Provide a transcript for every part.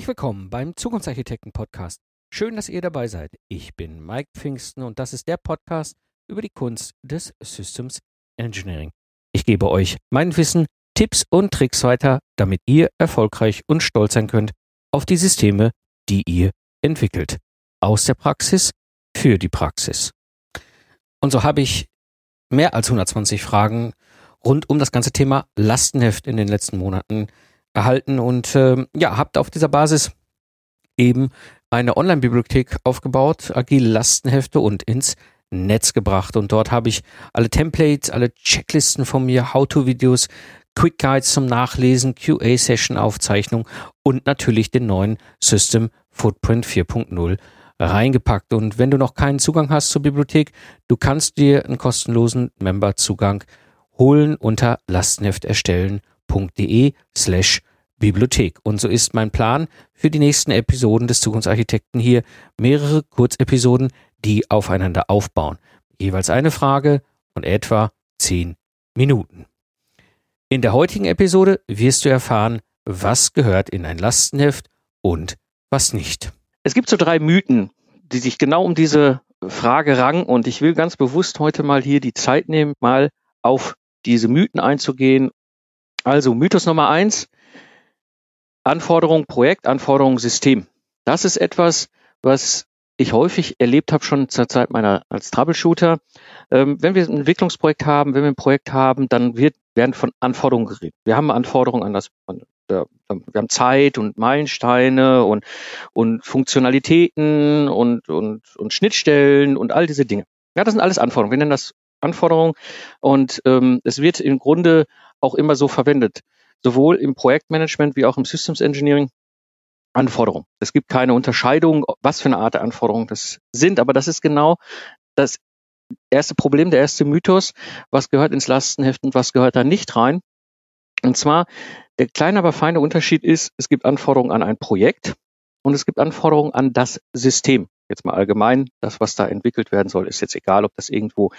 Herzlich willkommen beim Zukunftsarchitekten Podcast. Schön, dass ihr dabei seid. Ich bin Mike Pfingsten und das ist der Podcast über die Kunst des Systems Engineering. Ich gebe euch mein Wissen, Tipps und Tricks weiter, damit ihr erfolgreich und stolz sein könnt auf die Systeme, die ihr entwickelt. Aus der Praxis für die Praxis. Und so habe ich mehr als 120 Fragen rund um das ganze Thema Lastenheft in den letzten Monaten erhalten und äh, ja, habt auf dieser Basis eben eine Online-Bibliothek aufgebaut, agile Lastenhefte und ins Netz gebracht. Und dort habe ich alle Templates, alle Checklisten von mir, How-to-Videos, Quick Guides zum Nachlesen, QA-Session-Aufzeichnung und natürlich den neuen System Footprint 4.0 reingepackt. Und wenn du noch keinen Zugang hast zur Bibliothek, du kannst dir einen kostenlosen Member-Zugang holen unter slash Bibliothek. Und so ist mein Plan für die nächsten Episoden des Zukunftsarchitekten hier mehrere Kurzepisoden, die aufeinander aufbauen. Jeweils eine Frage und etwa zehn Minuten. In der heutigen Episode wirst du erfahren, was gehört in ein Lastenheft und was nicht. Es gibt so drei Mythen, die sich genau um diese Frage rangen und ich will ganz bewusst heute mal hier die Zeit nehmen, mal auf diese Mythen einzugehen. Also Mythos Nummer eins, Anforderung Projekt, Anforderung System. Das ist etwas, was ich häufig erlebt habe schon zur Zeit meiner als Troubleshooter. Ähm, wenn wir ein Entwicklungsprojekt haben, wenn wir ein Projekt haben, dann wird, werden von Anforderungen geredet. Wir haben Anforderungen an das, an, wir haben Zeit und Meilensteine und, und Funktionalitäten und, und, und Schnittstellen und all diese Dinge. Ja, das sind alles Anforderungen. Wir nennen das Anforderungen und ähm, es wird im Grunde auch immer so verwendet sowohl im Projektmanagement wie auch im Systems Engineering Anforderungen. Es gibt keine Unterscheidung, was für eine Art der Anforderungen das sind, aber das ist genau das erste Problem, der erste Mythos, was gehört ins Lastenheft und was gehört da nicht rein. Und zwar, der kleine, aber feine Unterschied ist, es gibt Anforderungen an ein Projekt und es gibt Anforderungen an das System jetzt mal allgemein, das, was da entwickelt werden soll, ist jetzt egal, ob das irgendwo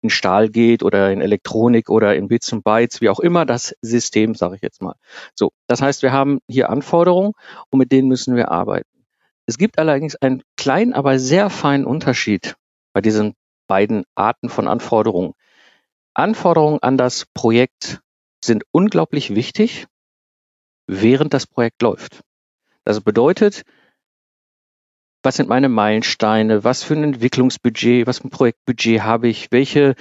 in Stahl geht oder in Elektronik oder in Bits und Bytes, wie auch immer, das System, sage ich jetzt mal. So, das heißt, wir haben hier Anforderungen und mit denen müssen wir arbeiten. Es gibt allerdings einen kleinen, aber sehr feinen Unterschied bei diesen beiden Arten von Anforderungen. Anforderungen an das Projekt sind unglaublich wichtig, während das Projekt läuft. Das bedeutet, was sind meine Meilensteine, was für ein Entwicklungsbudget, was für ein Projektbudget habe ich, welche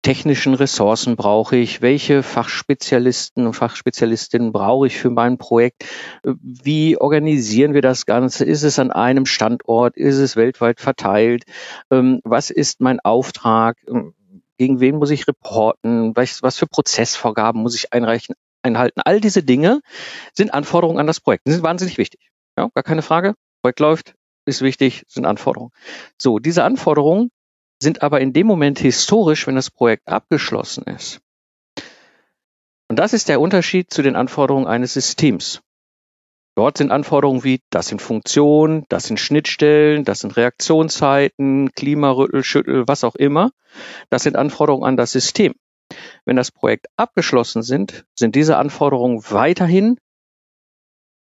technischen Ressourcen brauche ich, welche Fachspezialisten und Fachspezialistinnen brauche ich für mein Projekt, wie organisieren wir das Ganze, ist es an einem Standort, ist es weltweit verteilt, ähm, was ist mein Auftrag, ähm, gegen wen muss ich reporten, was, für Prozessvorgaben muss ich einreichen, einhalten. All diese Dinge sind Anforderungen an das Projekt. Die sind wahnsinnig wichtig. Ja, gar keine Frage. Projekt läuft, ist wichtig, sind Anforderungen. So, diese Anforderungen sind aber in dem Moment historisch, wenn das Projekt abgeschlossen ist. Und das ist der Unterschied zu den Anforderungen eines Systems. Dort sind Anforderungen wie, das sind Funktionen, das sind Schnittstellen, das sind Reaktionszeiten, Klimarüttel, Schüttel, was auch immer. Das sind Anforderungen an das System. Wenn das Projekt abgeschlossen sind, sind diese Anforderungen weiterhin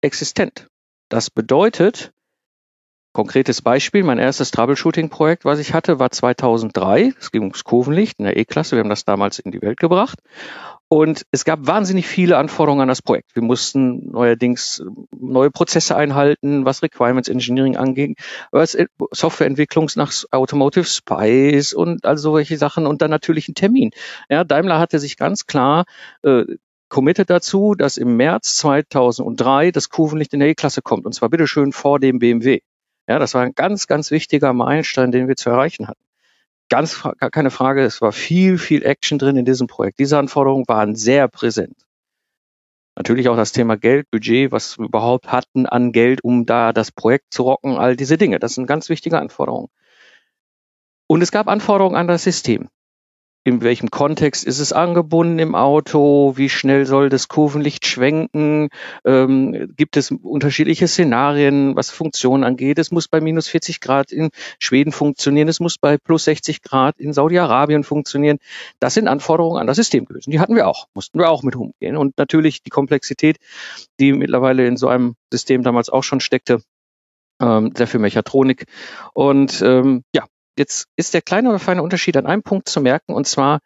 existent. Das bedeutet, Konkretes Beispiel, mein erstes Troubleshooting-Projekt, was ich hatte, war 2003. Es ging ums Kurvenlicht in der E-Klasse. Wir haben das damals in die Welt gebracht. Und es gab wahnsinnig viele Anforderungen an das Projekt. Wir mussten neuerdings neue Prozesse einhalten, was Requirements Engineering anging, was Softwareentwicklung nach Automotive Spice und all solche Sachen und dann natürlich ein Termin. Ja, Daimler hatte sich ganz klar äh, committed dazu, dass im März 2003 das Kurvenlicht in der E-Klasse kommt. Und zwar bitteschön vor dem BMW. Ja, das war ein ganz, ganz wichtiger Meilenstein, den wir zu erreichen hatten. Ganz gar keine Frage, es war viel, viel Action drin in diesem Projekt. Diese Anforderungen waren sehr präsent. Natürlich auch das Thema Geld, Budget, was wir überhaupt hatten an Geld, um da das Projekt zu rocken, all diese Dinge. Das sind ganz wichtige Anforderungen. Und es gab Anforderungen an das System. In welchem Kontext ist es angebunden im Auto, wie schnell soll das Kurvenlicht schwenken, ähm, gibt es unterschiedliche Szenarien, was Funktionen angeht. Es muss bei minus 40 Grad in Schweden funktionieren, es muss bei plus 60 Grad in Saudi-Arabien funktionieren. Das sind Anforderungen an das System gewesen. Die hatten wir auch, mussten wir auch mit umgehen. Und natürlich die Komplexität, die mittlerweile in so einem System damals auch schon steckte, ähm, sehr viel Mechatronik. Und ähm, ja, Jetzt ist der kleine oder feine Unterschied an einem Punkt zu merken, und zwar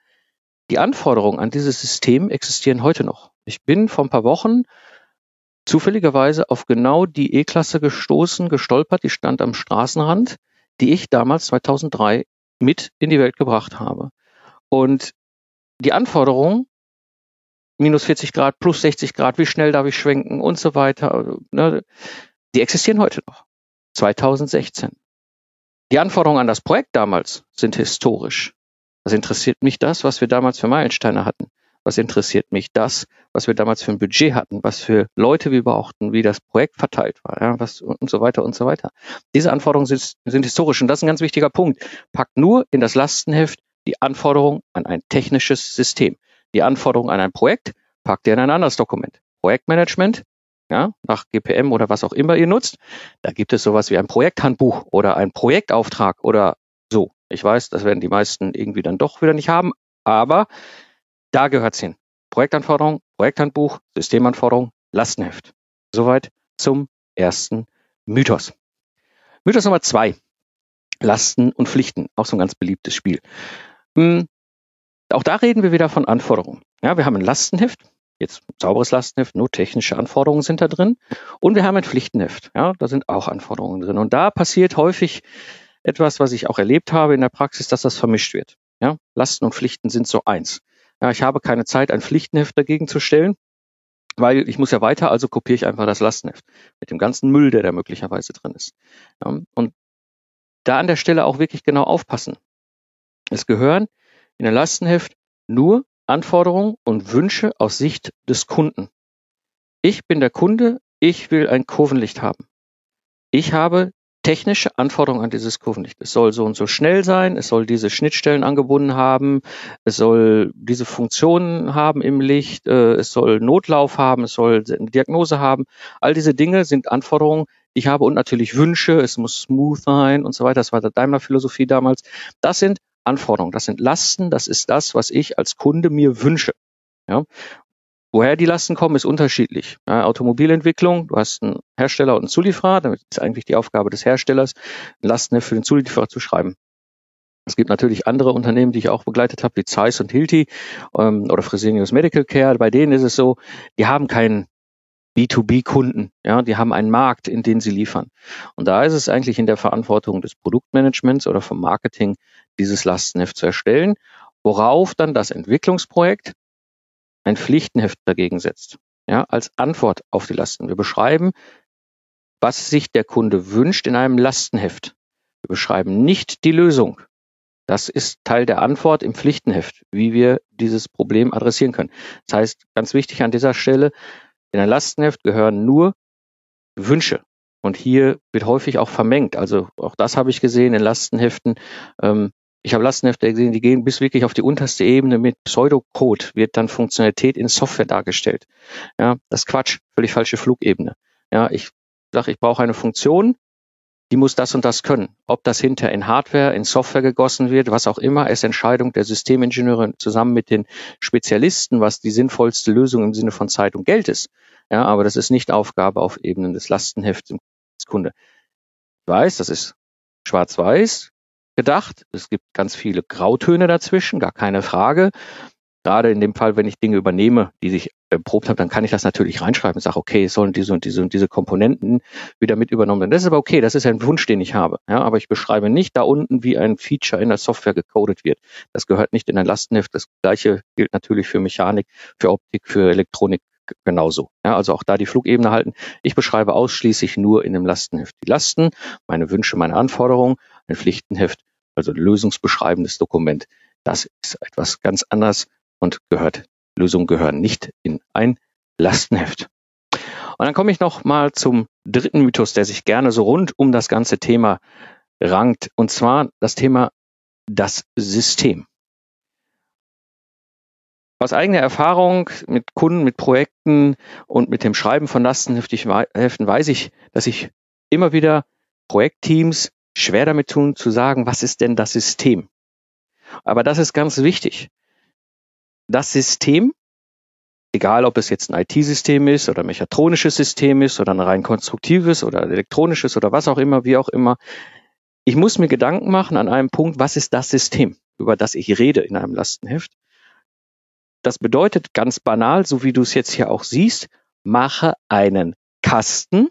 die Anforderungen an dieses System existieren heute noch. Ich bin vor ein paar Wochen zufälligerweise auf genau die E-Klasse gestoßen, gestolpert, die stand am Straßenrand, die ich damals 2003 mit in die Welt gebracht habe. Und die Anforderungen, minus 40 Grad, plus 60 Grad, wie schnell darf ich schwenken und so weiter, ne, die existieren heute noch. 2016. Die Anforderungen an das Projekt damals sind historisch. Was interessiert mich das, was wir damals für Meilensteine hatten? Was interessiert mich das, was wir damals für ein Budget hatten, was für Leute wir brauchten, wie das Projekt verteilt war, ja, was und so weiter und so weiter. Diese Anforderungen sind, sind historisch und das ist ein ganz wichtiger Punkt. Packt nur in das Lastenheft die Anforderungen an ein technisches System. Die Anforderungen an ein Projekt packt ihr in ein anderes Dokument. Projektmanagement ja, nach GPM oder was auch immer ihr nutzt. Da gibt es sowas wie ein Projekthandbuch oder ein Projektauftrag oder so. Ich weiß, das werden die meisten irgendwie dann doch wieder nicht haben, aber da gehört's hin. Projektanforderung, Projekthandbuch, Systemanforderung, Lastenheft. Soweit zum ersten Mythos. Mythos Nummer zwei. Lasten und Pflichten. Auch so ein ganz beliebtes Spiel. Hm, auch da reden wir wieder von Anforderungen. Ja, wir haben ein Lastenheft jetzt sauberes Lastenheft, nur technische Anforderungen sind da drin. Und wir haben ein Pflichtenheft, ja, da sind auch Anforderungen drin. Und da passiert häufig etwas, was ich auch erlebt habe in der Praxis, dass das vermischt wird. Ja, Lasten und Pflichten sind so eins. Ja, ich habe keine Zeit, ein Pflichtenheft dagegen zu stellen, weil ich muss ja weiter, also kopiere ich einfach das Lastenheft mit dem ganzen Müll, der da möglicherweise drin ist. Ja, und da an der Stelle auch wirklich genau aufpassen. Es gehören in ein Lastenheft nur Anforderungen und Wünsche aus Sicht des Kunden. Ich bin der Kunde, ich will ein Kurvenlicht haben. Ich habe technische Anforderungen an dieses Kurvenlicht. Es soll so und so schnell sein, es soll diese Schnittstellen angebunden haben, es soll diese Funktionen haben im Licht, äh, es soll Notlauf haben, es soll eine Diagnose haben. All diese Dinge sind Anforderungen, die ich habe und natürlich Wünsche, es muss smooth sein und so weiter. Das war der Daimler-Philosophie damals. Das sind Anforderungen, das sind Lasten, das ist das, was ich als Kunde mir wünsche. Ja? Woher die Lasten kommen, ist unterschiedlich. Ja, Automobilentwicklung, du hast einen Hersteller und einen Zulieferer, damit ist eigentlich die Aufgabe des Herstellers, Lasten für den Zulieferer zu schreiben. Es gibt natürlich andere Unternehmen, die ich auch begleitet habe, wie Zeiss und Hilti ähm, oder Fresenius Medical Care. Bei denen ist es so, die haben keinen B2B-Kunden. Ja, die haben einen Markt, in den sie liefern. Und da ist es eigentlich in der Verantwortung des Produktmanagements oder vom Marketing, dieses Lastenheft zu erstellen, worauf dann das Entwicklungsprojekt ein Pflichtenheft dagegen setzt. Ja, als Antwort auf die Lasten. Wir beschreiben, was sich der Kunde wünscht in einem Lastenheft. Wir beschreiben nicht die Lösung. Das ist Teil der Antwort im Pflichtenheft, wie wir dieses Problem adressieren können. Das heißt, ganz wichtig an dieser Stelle, in ein Lastenheft gehören nur Wünsche. Und hier wird häufig auch vermengt. Also auch das habe ich gesehen in Lastenheften. Ähm, ich habe Lastenhefte gesehen, die gehen bis wirklich auf die unterste Ebene mit Pseudocode, wird dann Funktionalität in Software dargestellt. Ja, das Quatsch, völlig falsche Flugebene. Ja, ich sage, ich brauche eine Funktion, die muss das und das können. Ob das hinter in Hardware, in Software gegossen wird, was auch immer, ist Entscheidung der Systemingenieure zusammen mit den Spezialisten, was die sinnvollste Lösung im Sinne von Zeit und Geld ist. Ja, aber das ist nicht Aufgabe auf Ebenen des Lastenhefts des Kunde. Ich weiß, das ist schwarz-weiß gedacht. Es gibt ganz viele Grautöne dazwischen, gar keine Frage gerade in dem Fall, wenn ich Dinge übernehme, die sich erprobt habe, dann kann ich das natürlich reinschreiben und sage, okay, es sollen diese und diese und diese Komponenten wieder mit übernommen werden. Das ist aber okay, das ist ein Wunsch, den ich habe. Ja, aber ich beschreibe nicht da unten, wie ein Feature in der Software gecodet wird. Das gehört nicht in ein Lastenheft. Das gleiche gilt natürlich für Mechanik, für Optik, für Elektronik genauso. Ja, also auch da die Flugebene halten. Ich beschreibe ausschließlich nur in dem Lastenheft die Lasten, meine Wünsche, meine Anforderungen, ein Pflichtenheft, also ein lösungsbeschreibendes Dokument. Das ist etwas ganz anderes und gehört, Lösungen gehören nicht in ein Lastenheft. Und dann komme ich noch mal zum dritten Mythos, der sich gerne so rund um das ganze Thema rankt, und zwar das Thema das System. aus eigener Erfahrung mit Kunden, mit Projekten und mit dem Schreiben von Lastenheften weiß ich, dass ich immer wieder Projektteams schwer damit tun zu sagen, was ist denn das System? Aber das ist ganz wichtig. Das System, egal ob es jetzt ein IT-System ist oder ein mechatronisches System ist oder ein rein konstruktives oder elektronisches oder was auch immer, wie auch immer, ich muss mir Gedanken machen an einem Punkt, was ist das System, über das ich rede in einem Lastenheft? Das bedeutet ganz banal, so wie du es jetzt hier auch siehst, mache einen Kasten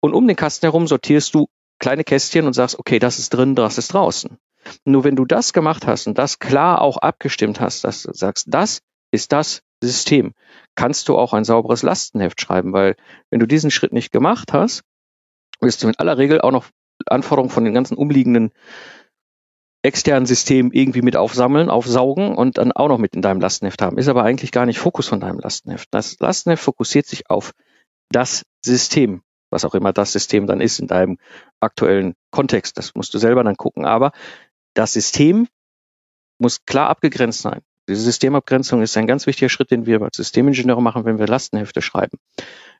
und um den Kasten herum sortierst du kleine Kästchen und sagst, okay, das ist drin, das ist draußen. Nur wenn du das gemacht hast und das klar auch abgestimmt hast, dass du sagst, das ist das System, kannst du auch ein sauberes Lastenheft schreiben, weil wenn du diesen Schritt nicht gemacht hast, wirst du in aller Regel auch noch Anforderungen von den ganzen umliegenden externen Systemen irgendwie mit aufsammeln, aufsaugen und dann auch noch mit in deinem Lastenheft haben. Ist aber eigentlich gar nicht Fokus von deinem Lastenheft. Das Lastenheft fokussiert sich auf das System, was auch immer das System dann ist in deinem aktuellen Kontext. Das musst du selber dann gucken. Aber das System muss klar abgegrenzt sein. Diese Systemabgrenzung ist ein ganz wichtiger Schritt, den wir als Systemingenieure machen, wenn wir Lastenhefte schreiben.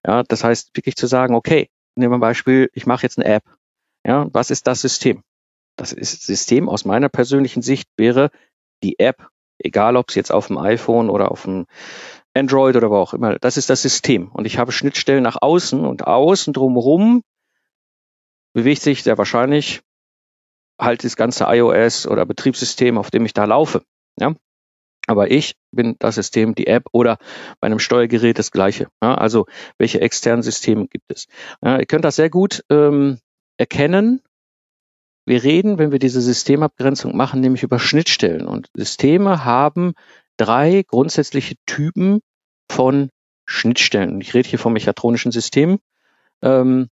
Ja, das heißt, wirklich zu sagen, okay, nehmen wir ein Beispiel, ich mache jetzt eine App. Ja, was ist das System? Das System aus meiner persönlichen Sicht wäre die App, egal ob es jetzt auf dem iPhone oder auf dem Android oder wo auch immer, das ist das System. Und ich habe Schnittstellen nach außen und außen drumherum bewegt sich sehr wahrscheinlich halt das ganze iOS oder Betriebssystem, auf dem ich da laufe. Ja? Aber ich bin das System, die App oder bei einem Steuergerät das gleiche. Ja? Also welche externen Systeme gibt es? Ja, ihr könnt das sehr gut ähm, erkennen. Wir reden, wenn wir diese Systemabgrenzung machen, nämlich über Schnittstellen. Und Systeme haben drei grundsätzliche Typen von Schnittstellen. Ich rede hier vom mechatronischen System. Ähm,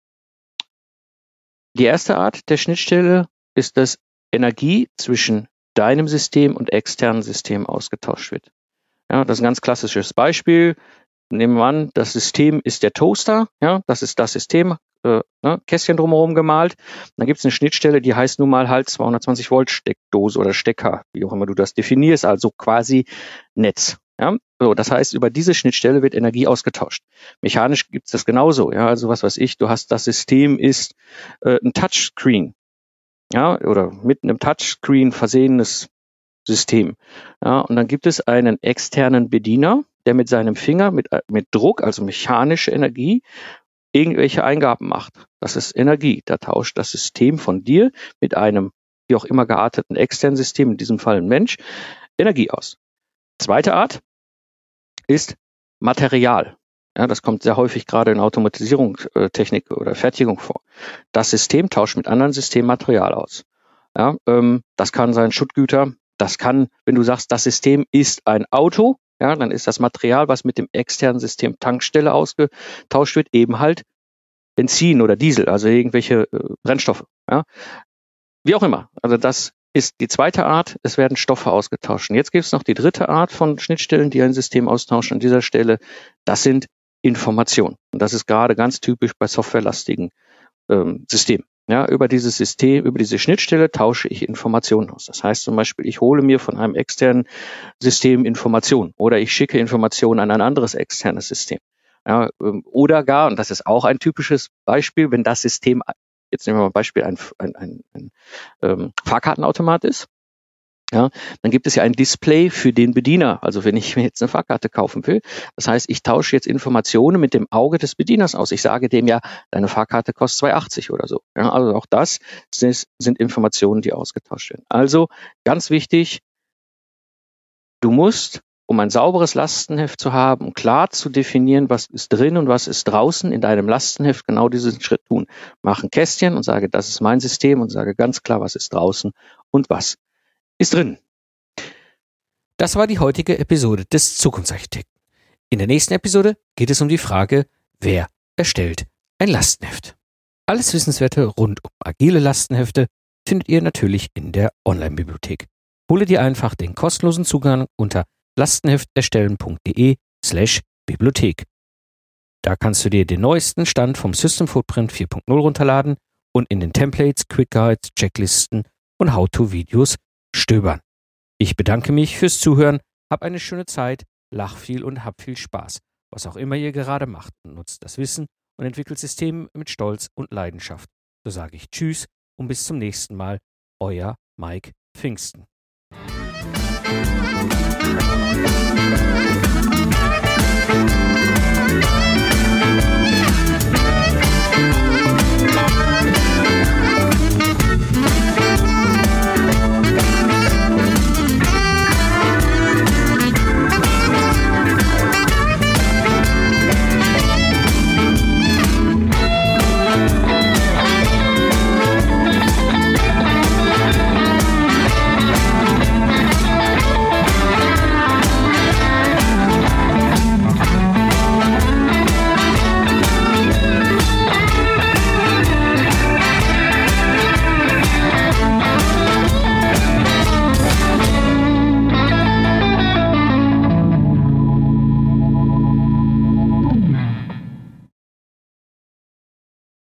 die erste Art der Schnittstelle ist, dass Energie zwischen deinem System und externen System ausgetauscht wird. Ja, das ist ein ganz klassisches Beispiel. Nehmen wir an, das System ist der Toaster, ja, das ist das System, äh, ne, Kästchen drumherum gemalt. Dann gibt es eine Schnittstelle, die heißt nun mal halt 220 Volt Steckdose oder Stecker, wie auch immer du das definierst, also quasi Netz. Ja, so, das heißt, über diese Schnittstelle wird Energie ausgetauscht. Mechanisch gibt es das genauso. Ja, also was weiß ich, du hast das System ist äh, ein Touchscreen, ja, oder mit einem Touchscreen versehenes System. Ja, und dann gibt es einen externen Bediener, der mit seinem Finger mit, äh, mit Druck, also mechanische Energie, irgendwelche Eingaben macht. Das ist Energie. Da tauscht das System von dir mit einem wie auch immer gearteten externen System, in diesem Fall ein Mensch, Energie aus. Zweite Art ist Material. Ja, das kommt sehr häufig gerade in Automatisierungstechnik oder Fertigung vor. Das System tauscht mit anderen Systemen Material aus. Ja, ähm, das kann sein Schuttgüter. Das kann, wenn du sagst, das System ist ein Auto, ja, dann ist das Material, was mit dem externen System Tankstelle ausgetauscht wird, eben halt Benzin oder Diesel, also irgendwelche äh, Brennstoffe. Ja. Wie auch immer. Also das ist die zweite Art, es werden Stoffe ausgetauscht. Jetzt gibt es noch die dritte Art von Schnittstellen, die ein System austauschen an dieser Stelle. Das sind Informationen. Und das ist gerade ganz typisch bei softwarelastigen ähm, Systemen. Ja, über dieses System, über diese Schnittstelle tausche ich Informationen aus. Das heißt zum Beispiel, ich hole mir von einem externen System Informationen oder ich schicke Informationen an ein anderes externes System. Ja, ähm, oder gar, und das ist auch ein typisches Beispiel, wenn das System, jetzt nehmen wir mal ein Beispiel, ein, ein, ein, ein ähm, Fahrkartenautomat ist, ja, dann gibt es ja ein Display für den Bediener. Also wenn ich mir jetzt eine Fahrkarte kaufen will, das heißt, ich tausche jetzt Informationen mit dem Auge des Bedieners aus. Ich sage dem ja, deine Fahrkarte kostet 2,80 oder so. Ja, also auch das sind Informationen, die ausgetauscht werden. Also ganz wichtig, du musst, um ein sauberes Lastenheft zu haben, klar zu definieren, was ist drin und was ist draußen in deinem Lastenheft, genau diesen Schritt tun. Mach ein Kästchen und sage, das ist mein System und sage ganz klar, was ist draußen und was ist drin. Das war die heutige Episode des Zukunftsarchitekten. In der nächsten Episode geht es um die Frage, wer erstellt ein Lastenheft. Alles Wissenswerte rund um agile Lastenhefte findet ihr natürlich in der Online-Bibliothek. Hole dir einfach den kostenlosen Zugang unter lastenhefterstellen.de slash Bibliothek. Da kannst du dir den neuesten Stand vom System Footprint 4.0 runterladen und in den Templates, Quick Guides, Checklisten und How-to-Videos stöbern. Ich bedanke mich fürs Zuhören. Hab eine schöne Zeit, lach viel und hab viel Spaß. Was auch immer ihr gerade macht, nutzt das Wissen und entwickelt Systeme mit Stolz und Leidenschaft. So sage ich Tschüss und bis zum nächsten Mal. Euer Mike Pfingsten.